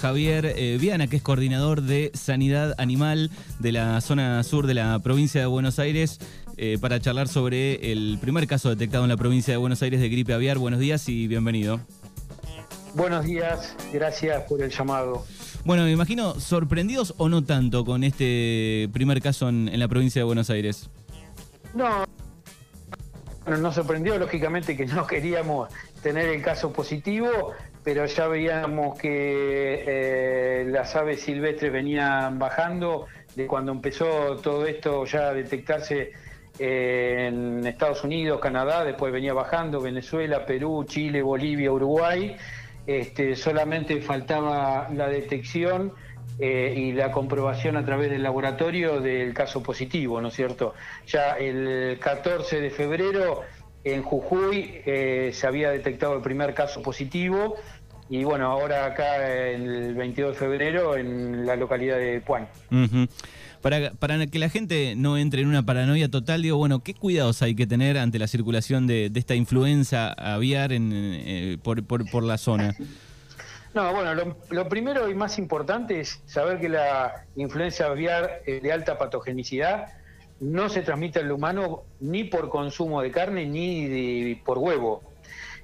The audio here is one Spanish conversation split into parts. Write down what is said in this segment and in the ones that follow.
Javier eh, Viana, que es coordinador de Sanidad Animal de la zona sur de la provincia de Buenos Aires, eh, para charlar sobre el primer caso detectado en la provincia de Buenos Aires de gripe aviar. Buenos días y bienvenido. Buenos días, gracias por el llamado. Bueno, me imagino sorprendidos o no tanto con este primer caso en, la provincia de Buenos Aires. No, nos sorprendió lógicamente que no queríamos tener el caso positivo, pero ya veíamos que eh, las aves silvestres venían bajando de cuando empezó todo esto ya a detectarse en Estados Unidos, Canadá, después venía bajando Venezuela, Perú, Chile, Bolivia, Uruguay. Este, solamente faltaba la detección eh, y la comprobación a través del laboratorio del caso positivo, ¿no es cierto? Ya el 14 de febrero en Jujuy eh, se había detectado el primer caso positivo y bueno, ahora acá el 22 de febrero en la localidad de Puan. para, para que la gente no entre en una paranoia total, digo, bueno, ¿qué cuidados hay que tener ante la circulación de, esta influenza aviar en, eh, por, por, la zona? No, bueno, lo, lo, primero y más importante es saber que la influenza aviar de alta patogenicidad no se transmite al humano ni por consumo de carne ni por huevo.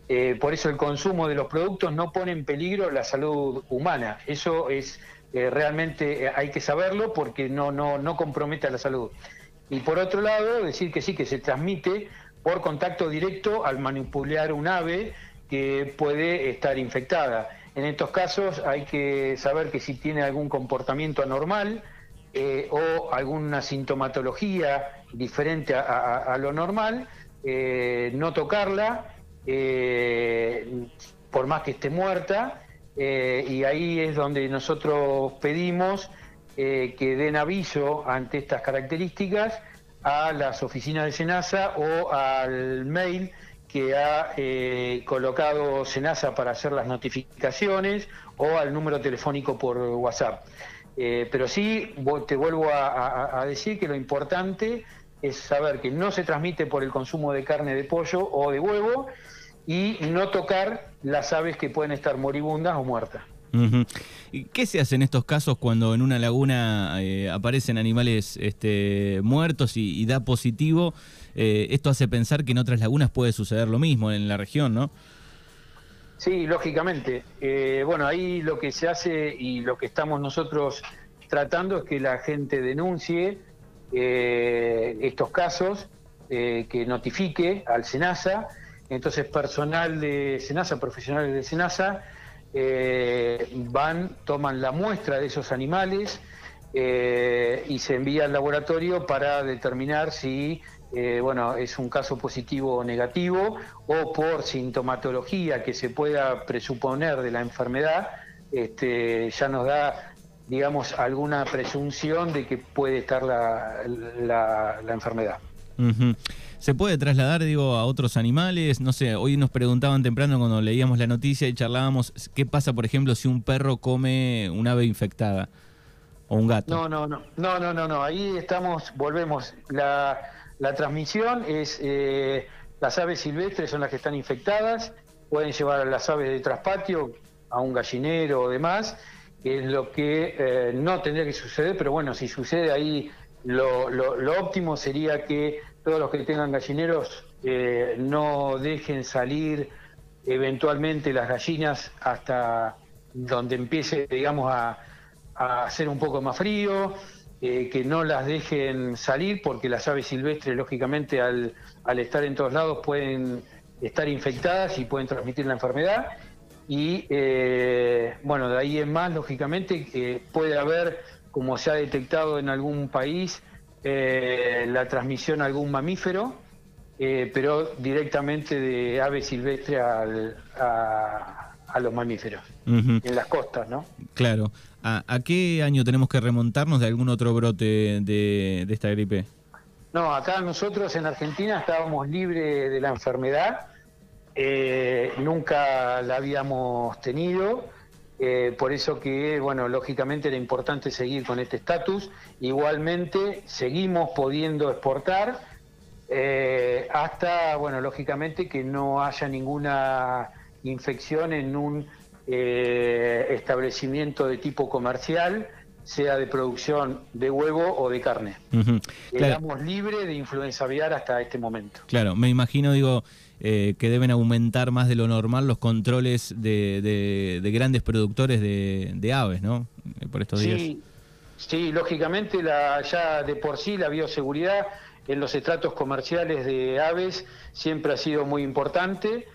Eh, por eso el consumo de los productos no pone en peligro la salud humana. Eso es eh, realmente eh, hay que saberlo porque no, no, no compromete a la salud. Y por otro lado, decir que sí, que se transmite por contacto directo al manipular un ave que puede estar infectada. En estos casos hay que saber que si tiene algún comportamiento anormal, eh, o alguna sintomatología diferente a, lo normal, eh, no tocarla, eh, por más que esté muerta, y ahí es donde nosotros pedimos que den aviso ante estas características a las oficinas de Senasa o al mail que ha colocado Senasa para hacer las notificaciones o al número telefónico por WhatsApp. Eh, pero sí, te vuelvo a, decir que lo importante es saber que no se transmite por el consumo de carne de pollo o de huevo y no tocar las aves que pueden estar moribundas o muertas. ¿Y ¿Qué se hace en estos casos cuando en una laguna eh, aparecen animales este, muertos y, da positivo? Eh, esto hace pensar que en otras lagunas puede suceder lo mismo en la región, ¿no? Sí, lógicamente. Eh, bueno, ahí lo que se hace y lo que estamos nosotros tratando es que la gente denuncie eh, estos casos, eh, que notifique al SENASA. Entonces, personal de SENASA, profesionales de SENASA, van, toman la muestra de esos animales y se envía al laboratorio para determinar si eh, bueno, es un caso positivo o negativo, o por sintomatología que se pueda presuponer de la enfermedad, este, ya nos da, digamos, alguna presunción de que puede estar la, la, enfermedad. ¿Se puede trasladar, digo, a otros animales? No sé, hoy nos preguntaban temprano cuando leíamos la noticia y charlábamos, ¿qué pasa, por ejemplo, si un perro come un ave infectada o un gato? No, no, no, no, no, no, no. ahí estamos, volvemos. La, la transmisión es, eh, las aves silvestres son las que están infectadas, pueden llevar a las aves de traspatio a un gallinero o demás, que es lo que eh, no tendría que suceder, pero bueno, si sucede ahí, lo, lo, óptimo sería que todos los que tengan gallineros eh, no dejen salir eventualmente las gallinas hasta donde empiece, digamos, a, a hacer un poco más frío, eh, que no las dejen salir porque las aves silvestres, lógicamente, al, estar en todos lados pueden estar infectadas y pueden transmitir la enfermedad. Y eh, bueno, de ahí en más, lógicamente, que puede haber, como se ha detectado en algún país, eh, la transmisión a algún mamífero, pero directamente de ave silvestre al, a, a los mamíferos en las costas, ¿no? Claro. ¿A, qué año tenemos que remontarnos de algún otro brote de, esta gripe? No, acá nosotros en Argentina estábamos libres de la enfermedad, eh, nunca la habíamos tenido, eh, por eso que, bueno, lógicamente era importante seguir con este estatus. Igualmente seguimos pudiendo exportar eh, hasta, bueno, lógicamente que no haya ninguna infección en un eh, establecimiento de tipo comercial, sea de producción de huevo o de carne. Estamos libres de influenza aviar hasta este momento. Claro, me imagino, digo, eh, que deben aumentar más de lo normal los controles de, grandes productores de, aves, ¿no? Por estos días. Sí, lógicamente la, ya de por sí la bioseguridad en los estratos comerciales de aves siempre ha sido muy importante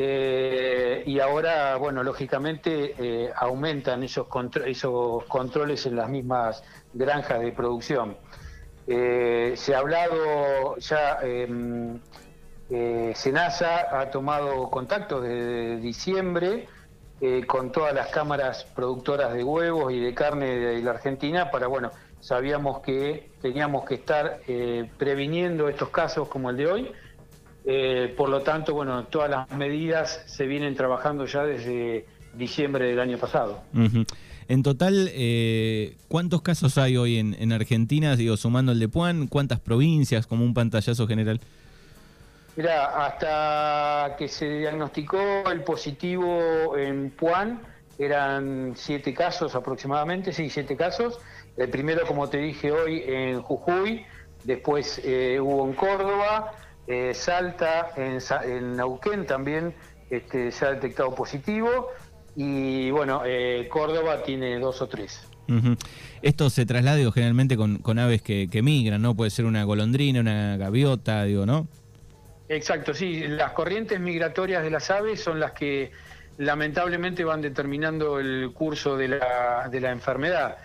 eh, y ahora, bueno, lógicamente eh, aumentan esos, esos controles en las mismas granjas de producción. Eh, se ha hablado ya, em, Senasa ha tomado contacto desde diciembre con todas las cámaras productoras de huevos y de carne de la Argentina para, bueno, sabíamos que teníamos que estar previniendo estos casos como el de hoy eh, por lo tanto, bueno, todas las medidas se vienen trabajando ya desde diciembre del año pasado. En total, eh, ¿cuántos casos hay hoy en, Argentina? Digo, sumando el de Puan, ¿cuántas provincias como un pantallazo general? Mira, hasta que se diagnosticó el positivo en Puan, eran siete casos aproximadamente, sí, siete casos. El primero, como te dije hoy, en Jujuy, después eh, hubo en Córdoba, eh, Salta, en, en, Neuquén también este, se ha detectado positivo y bueno, eh, Córdoba tiene dos o tres. Esto se traslada generalmente con, aves que, migran, ¿no? Puede ser una golondrina, una gaviota, digo, ¿no? Exacto, sí. Las corrientes migratorias de las aves son las que lamentablemente van determinando el curso de la, de la enfermedad.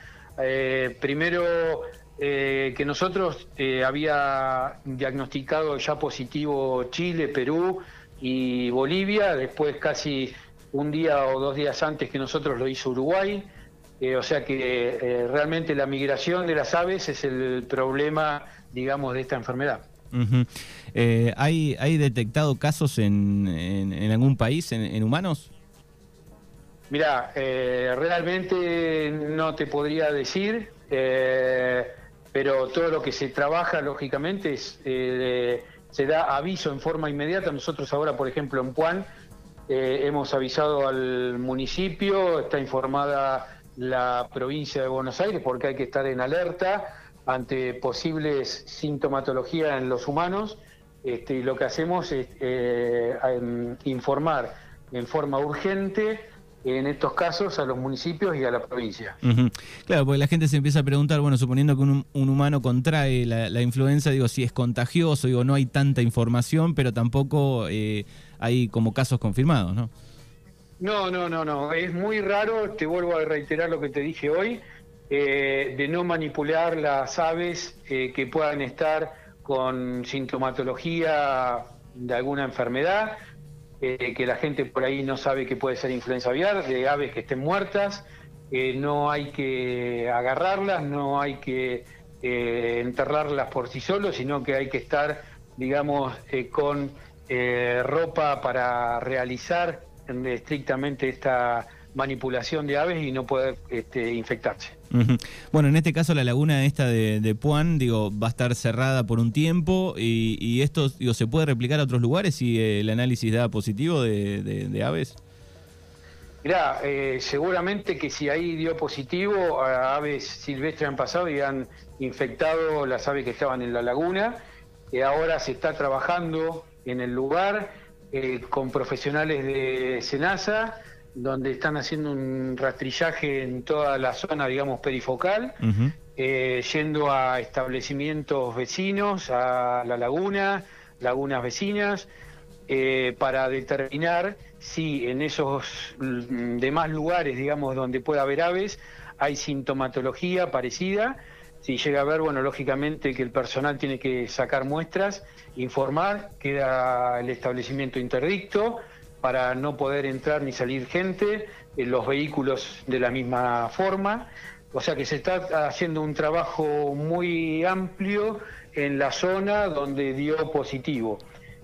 Eh, primero eh, que nosotros eh, había diagnosticado ya positivo Chile, Perú y Bolivia, después casi un día o dos días antes que nosotros lo hizo Uruguay. Eh, o sea que realmente la migración de las aves es el problema, digamos, de esta enfermedad. ¿hay, ¿Hay detectado casos en, en, algún país, en, humanos? Mira, realmente no te podría decir pero todo lo que se trabaja, lógicamente, es, eh, se da aviso en forma inmediata. Nosotros ahora, por ejemplo, en Puan, eh, hemos avisado al municipio, está informada la provincia de Buenos Aires, porque hay que estar en alerta ante posibles sintomatología en los humanos. Este, y lo que hacemos es eh, informar en forma urgente en estos casos a los municipios y a la provincia. Claro, porque la gente se empieza a preguntar, bueno, suponiendo que un, humano contrae la, influenza, digo, si es contagioso, digo, no hay tanta información, pero tampoco eh, hay como casos confirmados, ¿no? No, no, no, no, es muy raro, te vuelvo a reiterar lo que te dije hoy, eh, de no manipular las aves eh, que puedan estar con sintomatología de alguna enfermedad, eh, que la gente por ahí no sabe que puede ser influenza aviar, de aves que estén muertas, no hay que agarrarlas, no hay que eh, enterrarlas por sí solos, sino que hay que estar, digamos, eh, con ropa para realizar estrictamente esta manipulación de aves y no poder este, infectarse. Bueno, en este caso la laguna esta de, de, Puan, digo, va a estar cerrada por un tiempo y, esto, digo, ¿se puede replicar a otros lugares si el análisis da positivo de, aves? Mirá, eh, seguramente que si ahí dio positivo, a aves silvestres han pasado y han infectado las aves que estaban en la laguna. ahora se está trabajando en el lugar eh, con profesionales de SENASA donde están haciendo un rastrillaje en toda la zona, digamos, perifocal, eh, yendo a establecimientos vecinos, a la laguna, lagunas vecinas, eh, para determinar si en esos demás lugares, digamos, donde pueda haber aves, hay sintomatología parecida. Si llega a haber, bueno, lógicamente que el personal tiene que sacar muestras, informar, queda el establecimiento interdicto, para no poder entrar ni salir gente, en los vehículos de la misma forma. O sea que se está haciendo un trabajo muy amplio en la zona donde dio positivo.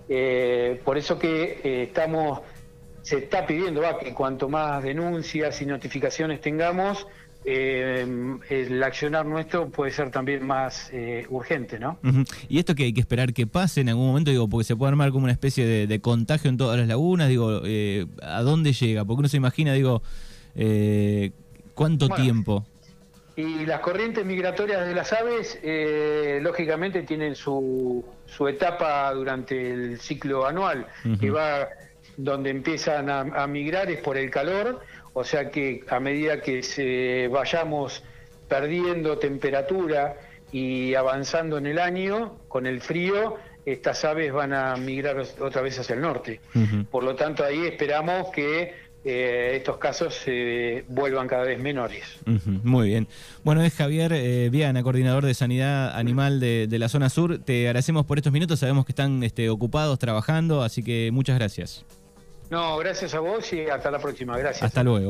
Eh, por eso que eh, estamos, se está pidiendo que cuanto más denuncias y notificaciones tengamos, eh, el accionar nuestro puede ser también más eh, urgente, ¿no? Y esto que hay que esperar que pase en algún momento, digo, porque se puede armar como una especie de, contagio en todas las lagunas, digo, eh, ¿a dónde llega? Porque uno se imagina, digo, ¿cuánto tiempo? Y las corrientes migratorias de las aves, lógicamente, tienen su, su etapa durante el ciclo anual, que va donde empiezan a migrar es por el calor o sea que a medida que se vayamos perdiendo temperatura y avanzando en el año, con el frío, estas aves van a migrar otra vez hacia el norte. Por lo tanto, ahí esperamos que eh, estos casos se vuelvan cada vez menores. Muy bien. Bueno, es Javier eh, Viana, coordinador de Sanidad Animal de, la zona sur. Te agradecemos por estos minutos, sabemos que están este, ocupados trabajando, así que muchas gracias. No, gracias a vos y hasta la próxima. Gracias. Hasta luego.